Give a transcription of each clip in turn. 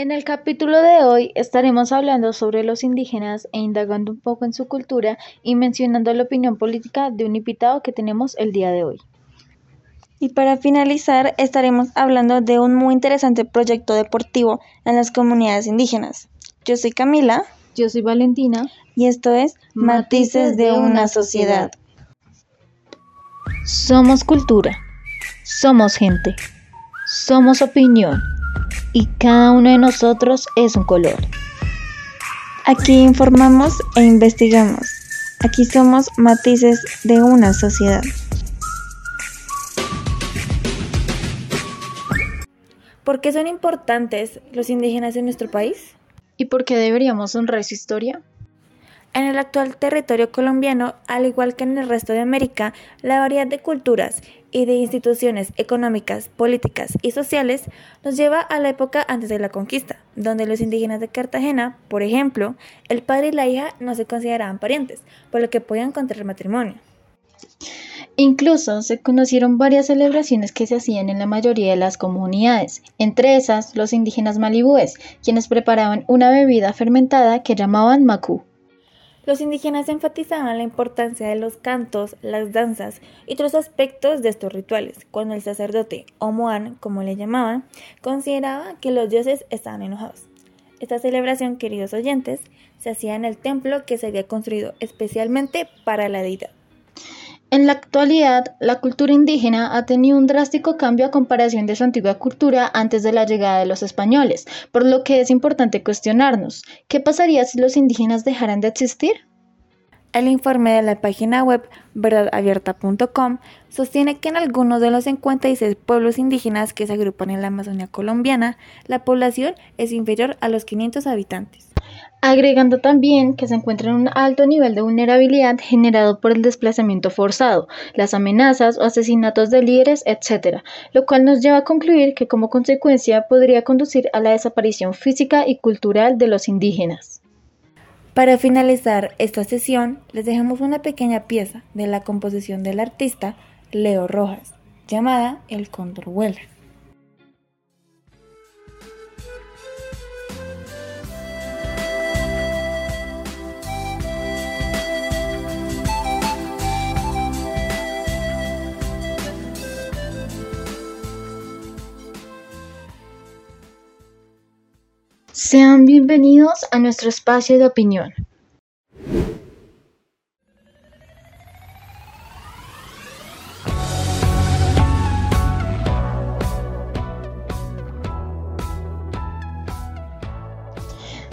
En el capítulo de hoy estaremos hablando sobre los indígenas e indagando un poco en su cultura y mencionando la opinión política de un invitado que tenemos el día de hoy. Y para finalizar estaremos hablando de un muy interesante proyecto deportivo en las comunidades indígenas. Yo soy Camila. Yo soy Valentina. Y esto es Matices de una sociedad. Somos cultura. Somos gente. Somos opinión y cada uno de nosotros es un color. Aquí informamos e investigamos. Aquí somos matices de una sociedad. ¿Por qué son importantes los indígenas en nuestro país? ¿Y por qué deberíamos honrar su historia? En el actual territorio colombiano, al igual que en el resto de América, la variedad de culturas y de instituciones económicas, políticas y sociales nos lleva a la época antes de la conquista, donde los indígenas de Cartagena, por ejemplo, el padre y la hija no se consideraban parientes, por lo que podían contraer matrimonio. Incluso se conocieron varias celebraciones que se hacían en la mayoría de las comunidades, entre esas los indígenas malibúes, quienes preparaban una bebida fermentada que llamaban macú. Los indígenas enfatizaban la importancia de los cantos, las danzas y otros aspectos de estos rituales, cuando el sacerdote, o moan, como le llamaban, consideraba que los dioses estaban enojados. Esta celebración, queridos oyentes, se hacía en el templo que se había construido especialmente para la deidad. En la actualidad, la cultura indígena ha tenido un drástico cambio a comparación de su antigua cultura antes de la llegada de los españoles, por lo que es importante cuestionarnos, ¿qué pasaría si los indígenas dejaran de existir? El informe de la página web verdadabierta.com sostiene que en algunos de los 56 pueblos indígenas que se agrupan en la Amazonia colombiana, la población es inferior a los 500 habitantes agregando también que se encuentra en un alto nivel de vulnerabilidad generado por el desplazamiento forzado, las amenazas o asesinatos de líderes, etc., lo cual nos lleva a concluir que como consecuencia podría conducir a la desaparición física y cultural de los indígenas. Para finalizar esta sesión, les dejamos una pequeña pieza de la composición del artista Leo Rojas, llamada El Cóndor Vuela. Sean bienvenidos a nuestro espacio de opinión.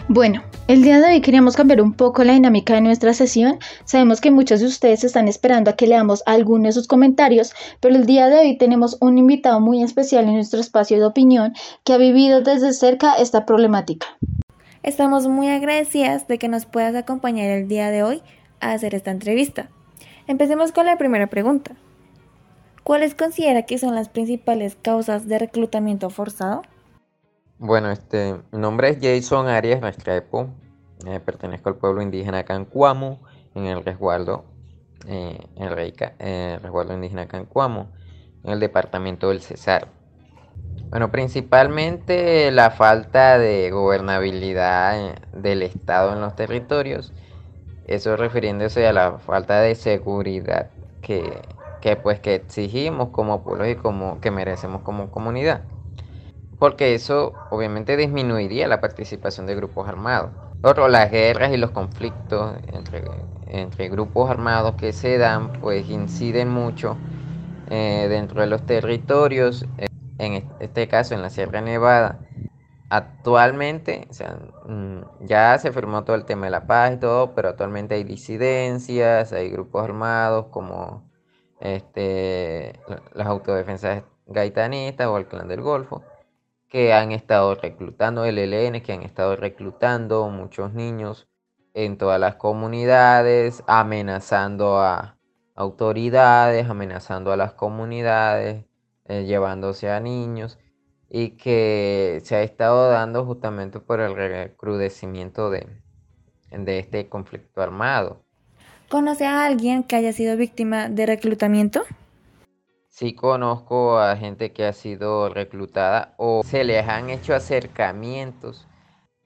Bueno, el día de hoy queríamos cambiar un poco la dinámica de nuestra sesión. Sabemos que muchos de ustedes están esperando a que leamos algunos de sus comentarios, pero el día de hoy tenemos un invitado muy especial en nuestro espacio de opinión que ha vivido desde cerca esta problemática. Estamos muy agradecidas de que nos puedas acompañar el día de hoy a hacer esta entrevista. Empecemos con la primera pregunta. ¿Cuáles considera que son las principales causas de reclutamiento forzado? Bueno, este, mi nombre es Jason Arias Restrepo, eh, pertenezco al pueblo indígena Cancuamo, en el resguardo, eh, eh, el resguardo indígena Cancuamo, en el departamento del Cesar. Bueno, principalmente la falta de gobernabilidad del Estado en los territorios, eso refiriéndose a la falta de seguridad que, que pues que exigimos como pueblos y como que merecemos como comunidad porque eso obviamente disminuiría la participación de grupos armados. Otro, las guerras y los conflictos entre, entre grupos armados que se dan, pues inciden mucho eh, dentro de los territorios, eh, en este caso en la Sierra Nevada. Actualmente, o sea, mm, ya se firmó todo el tema de la paz y todo, pero actualmente hay disidencias, hay grupos armados como este, las autodefensas gaitanistas o el clan del Golfo que han estado reclutando, el ELN, que han estado reclutando muchos niños en todas las comunidades, amenazando a autoridades, amenazando a las comunidades, eh, llevándose a niños y que se ha estado dando justamente por el recrudecimiento de, de este conflicto armado. ¿Conoce a alguien que haya sido víctima de reclutamiento? Sí conozco a gente que ha sido reclutada o se les han hecho acercamientos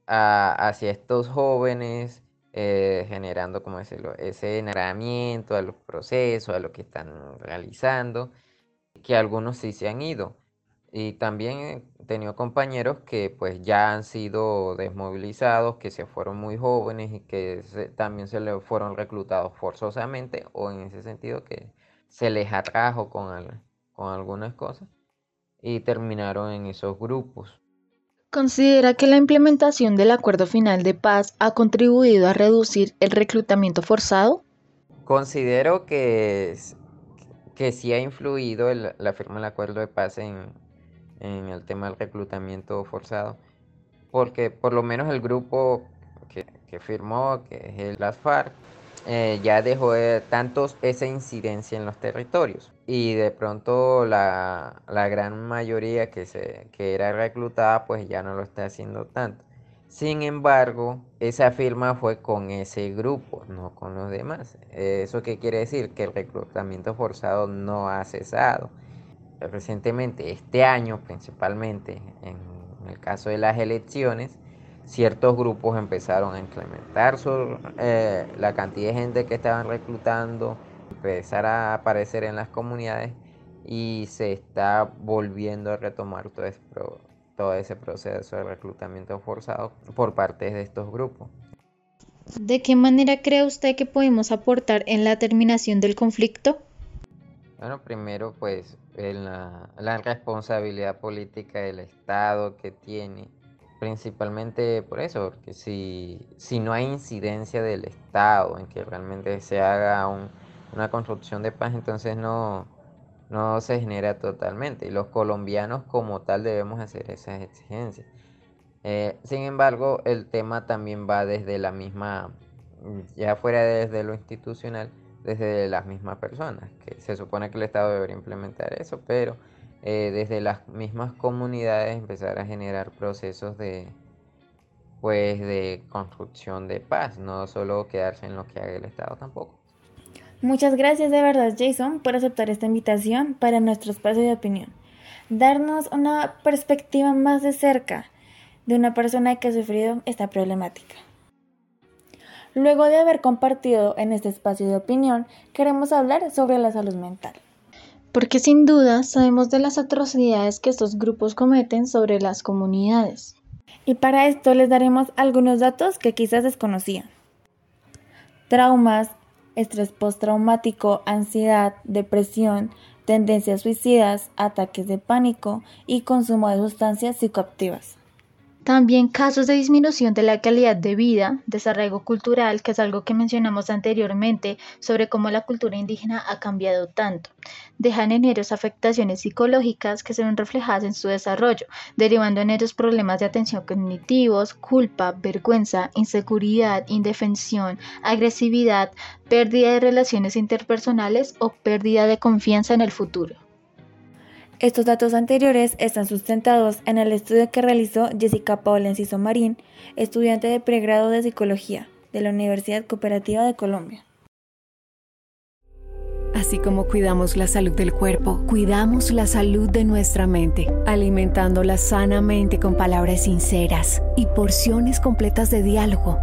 hacia estos jóvenes, eh, generando, como decirlo, ese enamoramiento a los procesos, a lo que están realizando, que algunos sí se han ido. Y también he tenido compañeros que pues ya han sido desmovilizados, que se fueron muy jóvenes y que también se les fueron reclutados forzosamente o en ese sentido que se les atrajo con, con algunas cosas y terminaron en esos grupos. ¿Considera que la implementación del acuerdo final de paz ha contribuido a reducir el reclutamiento forzado? Considero que, que sí ha influido la firma del acuerdo de paz en, en el tema del reclutamiento forzado, porque por lo menos el grupo que, firmó, que es el ASFAR, eh, ya dejó de tantos esa incidencia en los territorios y de pronto la, gran mayoría que, se, que era reclutada pues ya no lo está haciendo tanto. Sin embargo, esa firma fue con ese grupo, no con los demás. ¿Eso qué quiere decir? Que el reclutamiento forzado no ha cesado recientemente, este año principalmente, en el caso de las elecciones, ciertos grupos empezaron a incrementar eh, la cantidad de gente que estaban reclutando, empezar a aparecer en las comunidades y se está volviendo a retomar todo ese, todo ese proceso de reclutamiento forzado por parte de estos grupos. ¿De qué manera cree usted que podemos aportar en la terminación del conflicto? Bueno, primero pues en la, responsabilidad política del Estado que tiene, principalmente por eso, porque si, si no hay incidencia del Estado en que realmente se haga una construcción de paz, entonces no, no se genera totalmente. Y los colombianos como tal debemos hacer esas exigencias. Eh, sin embargo, el tema también va desde la misma, ya fuera desde lo institucional, desde las mismas personas, que se supone que el Estado debería implementar eso, pero eh, desde las mismas comunidades empezar a generar procesos de pues de construcción de paz, no solo quedarse en lo que haga el Estado tampoco. Muchas gracias de verdad Jason por aceptar esta invitación para nuestro espacio de opinión. Darnos una perspectiva más de cerca de una persona que ha sufrido esta problemática. Luego de haber compartido en este espacio de opinión, queremos hablar sobre la salud mental. Porque sin duda sabemos de las atrocidades que estos grupos cometen sobre las comunidades. Y para esto les daremos algunos datos que quizás desconocían. Traumas, estrés postraumático, ansiedad, depresión, tendencias suicidas, ataques de pánico y consumo de sustancias psicoactivas. También casos de disminución de la calidad de vida, desarraigo cultural, que es algo que mencionamos anteriormente sobre cómo la cultura indígena ha cambiado tanto. Dejan en ellos afectaciones psicológicas que se ven reflejadas en su desarrollo, derivando en ellos problemas de atención cognitivos, culpa, vergüenza, inseguridad, indefensión, agresividad, pérdida de relaciones interpersonales o pérdida de confianza en el futuro. Estos datos anteriores están sustentados en el estudio que realizó Jessica Paula Enciso Marín, estudiante de pregrado de Psicología de la Universidad Cooperativa de Colombia. Así como cuidamos la salud del cuerpo, cuidamos la salud de nuestra mente, alimentándola sanamente con palabras sinceras y porciones completas de diálogo,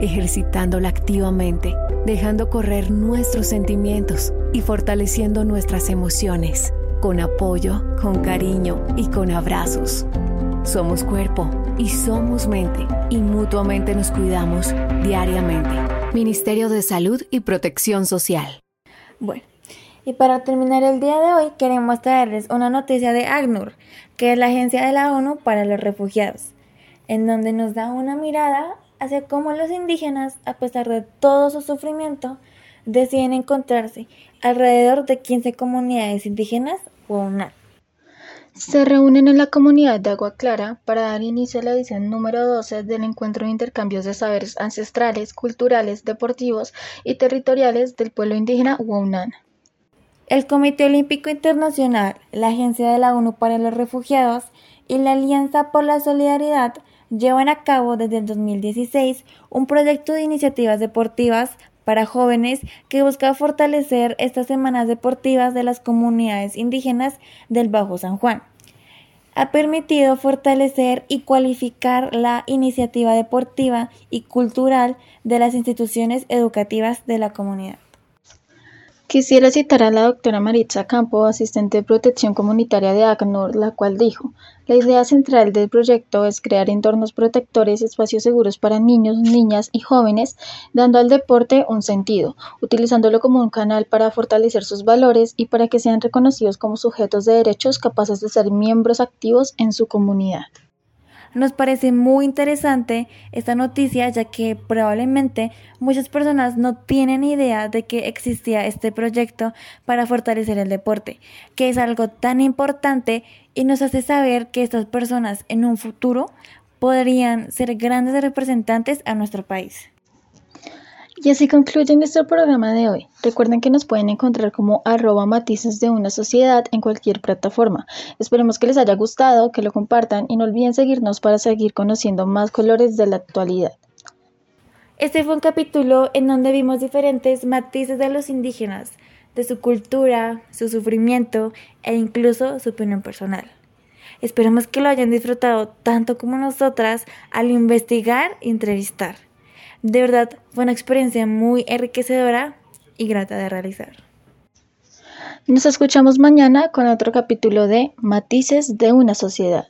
ejercitándola activamente, dejando correr nuestros sentimientos y fortaleciendo nuestras emociones con apoyo, con cariño y con abrazos. Somos cuerpo y somos mente y mutuamente nos cuidamos diariamente. Ministerio de Salud y Protección Social. Bueno, y para terminar el día de hoy queremos traerles una noticia de ACNUR, que es la Agencia de la ONU para los Refugiados, en donde nos da una mirada hacia cómo los indígenas, a pesar de todo su sufrimiento, deciden encontrarse alrededor de 15 comunidades indígenas se reúnen en la comunidad de Agua Clara para dar inicio a la edición número 12 del Encuentro de Intercambios de Saberes Ancestrales, Culturales, Deportivos y Territoriales del Pueblo Indígena Waunan. El Comité Olímpico Internacional, la Agencia de la ONU para los Refugiados y la Alianza por la Solidaridad llevan a cabo desde el 2016 un proyecto de iniciativas deportivas para jóvenes que busca fortalecer estas semanas deportivas de las comunidades indígenas del Bajo San Juan. Ha permitido fortalecer y cualificar la iniciativa deportiva y cultural de las instituciones educativas de la comunidad. Quisiera citar a la doctora Maritza Campo, asistente de protección comunitaria de ACNUR, la cual dijo, la idea central del proyecto es crear entornos protectores espacios seguros para niños, niñas y jóvenes, dando al deporte un sentido, utilizándolo como un canal para fortalecer sus valores y para que sean reconocidos como sujetos de derechos capaces de ser miembros activos en su comunidad. Nos parece muy interesante esta noticia ya que probablemente muchas personas no tienen idea de que existía este proyecto para fortalecer el deporte, que es algo tan importante y nos hace saber que estas personas en un futuro podrían ser grandes representantes a nuestro país. Y así concluye nuestro programa de hoy. Recuerden que nos pueden encontrar como arroba matices de una sociedad en cualquier plataforma. Esperemos que les haya gustado, que lo compartan y no olviden seguirnos para seguir conociendo más colores de la actualidad. Este fue un capítulo en donde vimos diferentes matices de los indígenas, de su cultura, su sufrimiento e incluso su opinión personal. Esperamos que lo hayan disfrutado tanto como nosotras al investigar e entrevistar. De verdad, fue una experiencia muy enriquecedora y grata de realizar. Nos escuchamos mañana con otro capítulo de Matices de una sociedad.